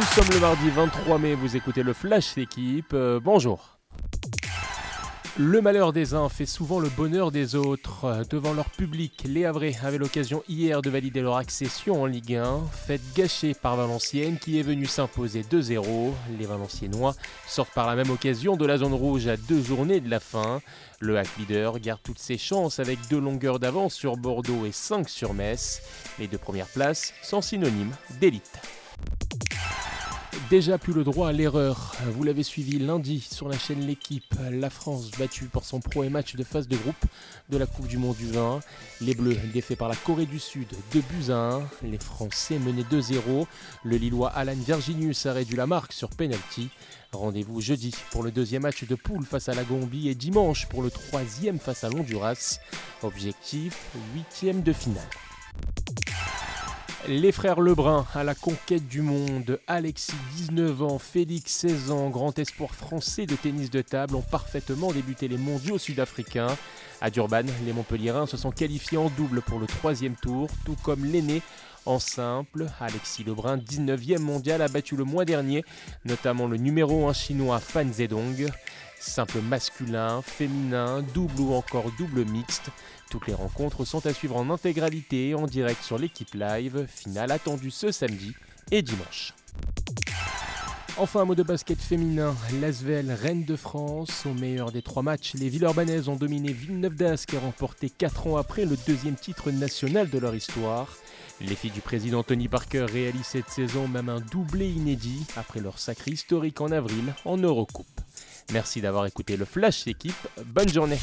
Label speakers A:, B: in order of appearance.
A: Nous sommes le mardi 23 mai, vous écoutez le Flash d'équipe. Euh, bonjour. Le malheur des uns fait souvent le bonheur des autres. Devant leur public, les Havrais avaient l'occasion hier de valider leur accession en Ligue 1, fête gâchée par Valenciennes qui est venue s'imposer 2-0. Les Valenciennois sortent par la même occasion de la zone rouge à deux journées de la fin. Le hack leader garde toutes ses chances avec deux longueurs d'avance sur Bordeaux et 5 sur Metz. Les deux premières places sont synonymes d'élite déjà plus le droit à l'erreur. Vous l'avez suivi lundi sur la chaîne L'équipe. La France battue pour son premier match de phase de groupe de la Coupe du Monde du vin. Les Bleus défaits par la Corée du Sud 2 buts à 1. Les Français menés 2-0. Le Lillois Alan Virginius a réduit la marque sur penalty. Rendez-vous jeudi pour le deuxième match de poule face à la Gambie et dimanche pour le troisième face à l'Honduras. Objectif huitième de finale. Les frères Lebrun à la conquête du monde, Alexis 19 ans, Félix 16 ans, grand espoir français de tennis de table, ont parfaitement débuté les mondiaux sud-africains. À Durban, les Montpellierins se sont qualifiés en double pour le troisième tour, tout comme l'aîné en simple. Alexis Lebrun, 19e mondial, a battu le mois dernier, notamment le numéro 1 chinois Fan Zedong. Simple masculin, féminin, double ou encore double mixte. Toutes les rencontres sont à suivre en intégralité en direct sur l'équipe live, finale attendue ce samedi et dimanche. Enfin, un mot de basket féminin. L'Asvel, reine de France. Au meilleur des trois matchs, les Villeurbanaises ont dominé Villeneuve d'Ascq et remporté 4 ans après le deuxième titre national de leur histoire. Les filles du président Tony Parker réalisent cette saison même un doublé inédit après leur sacré historique en avril en Eurocoupe. Merci d'avoir écouté le Flash équipe. Bonne journée.